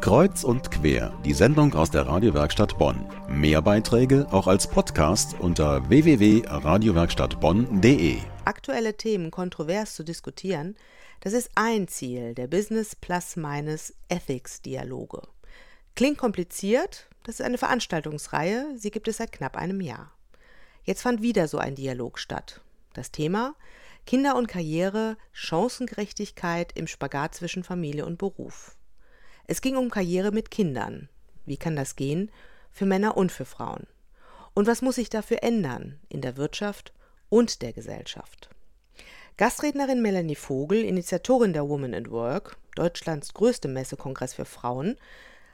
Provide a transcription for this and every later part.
Kreuz und quer, die Sendung aus der Radiowerkstatt Bonn. Mehr Beiträge auch als Podcast unter www.radiowerkstattbonn.de. Aktuelle Themen kontrovers zu diskutieren, das ist ein Ziel der Business Plus Minus Ethics Dialoge. Klingt kompliziert, das ist eine Veranstaltungsreihe, sie gibt es seit knapp einem Jahr. Jetzt fand wieder so ein Dialog statt. Das Thema Kinder und Karriere, Chancengerechtigkeit im Spagat zwischen Familie und Beruf. Es ging um Karriere mit Kindern. Wie kann das gehen? Für Männer und für Frauen. Und was muss sich dafür ändern in der Wirtschaft und der Gesellschaft? Gastrednerin Melanie Vogel, Initiatorin der Women at Work, Deutschlands größte Messekongress für Frauen,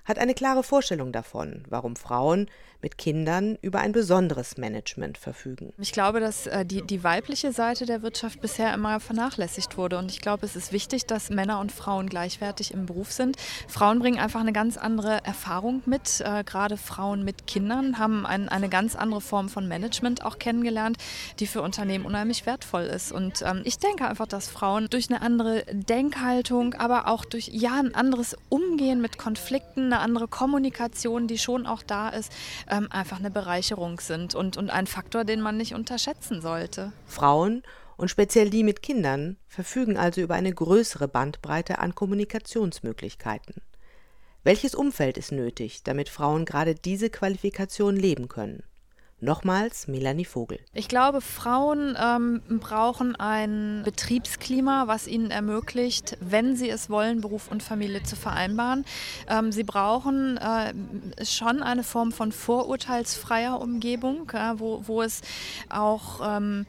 hat eine klare Vorstellung davon, warum Frauen mit Kindern über ein besonderes Management verfügen. Ich glaube, dass äh, die, die weibliche Seite der Wirtschaft bisher immer vernachlässigt wurde. Und ich glaube, es ist wichtig, dass Männer und Frauen gleichwertig im Beruf sind. Frauen bringen einfach eine ganz andere Erfahrung mit. Äh, gerade Frauen mit Kindern haben ein, eine ganz andere Form von Management auch kennengelernt, die für Unternehmen unheimlich wertvoll ist. Und ähm, ich denke einfach, dass Frauen durch eine andere Denkhaltung, aber auch durch ja ein anderes Umgehen mit Konflikten, eine andere Kommunikation, die schon auch da ist, ähm, einfach eine Bereicherung sind und, und ein Faktor, den man nicht unterschätzen sollte. Frauen und speziell die mit Kindern verfügen also über eine größere Bandbreite an Kommunikationsmöglichkeiten. Welches Umfeld ist nötig, damit Frauen gerade diese Qualifikation leben können? Nochmals Melanie Vogel. Ich glaube, Frauen ähm, brauchen ein Betriebsklima, was ihnen ermöglicht, wenn sie es wollen, Beruf und Familie zu vereinbaren. Ähm, sie brauchen äh, schon eine Form von vorurteilsfreier Umgebung, äh, wo, wo es auch ähm,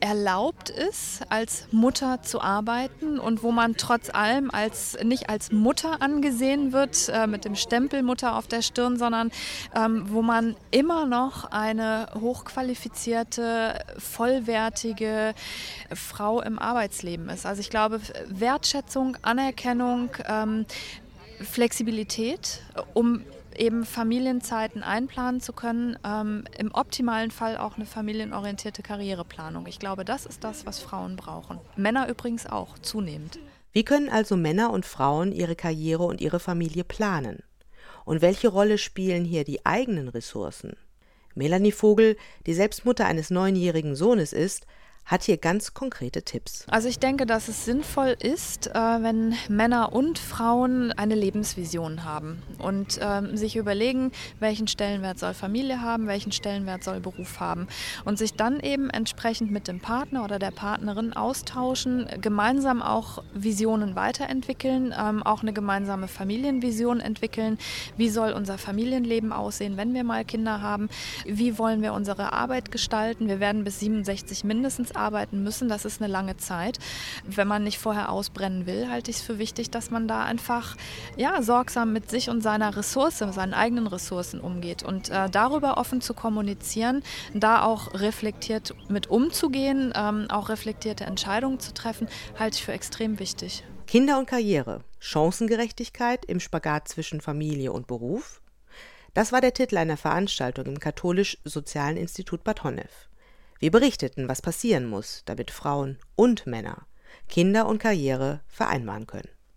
erlaubt ist, als Mutter zu arbeiten und wo man trotz allem als nicht als Mutter angesehen wird, äh, mit dem Stempel Mutter auf der Stirn, sondern ähm, wo man immer noch eine hochqualifizierte, vollwertige Frau im Arbeitsleben ist. Also ich glaube, Wertschätzung, Anerkennung, ähm, Flexibilität, um eben Familienzeiten einplanen zu können, ähm, im optimalen Fall auch eine familienorientierte Karriereplanung. Ich glaube, das ist das, was Frauen brauchen. Männer übrigens auch, zunehmend. Wie können also Männer und Frauen ihre Karriere und ihre Familie planen? Und welche Rolle spielen hier die eigenen Ressourcen? Melanie Vogel, die selbst Mutter eines neunjährigen Sohnes ist, hat hier ganz konkrete Tipps. Also ich denke, dass es sinnvoll ist, äh, wenn Männer und Frauen eine Lebensvision haben und ähm, sich überlegen, welchen Stellenwert soll Familie haben, welchen Stellenwert soll Beruf haben und sich dann eben entsprechend mit dem Partner oder der Partnerin austauschen, gemeinsam auch Visionen weiterentwickeln, ähm, auch eine gemeinsame Familienvision entwickeln. Wie soll unser Familienleben aussehen, wenn wir mal Kinder haben? Wie wollen wir unsere Arbeit gestalten? Wir werden bis 67 mindestens arbeiten müssen. Das ist eine lange Zeit. Wenn man nicht vorher ausbrennen will, halte ich es für wichtig, dass man da einfach ja, sorgsam mit sich und seiner Ressource, seinen eigenen Ressourcen umgeht und äh, darüber offen zu kommunizieren, da auch reflektiert mit umzugehen, ähm, auch reflektierte Entscheidungen zu treffen, halte ich für extrem wichtig. Kinder und Karriere, Chancengerechtigkeit im Spagat zwischen Familie und Beruf. Das war der Titel einer Veranstaltung im Katholisch-Sozialen Institut Bad Honnef. Wir berichteten, was passieren muss, damit Frauen und Männer Kinder und Karriere vereinbaren können.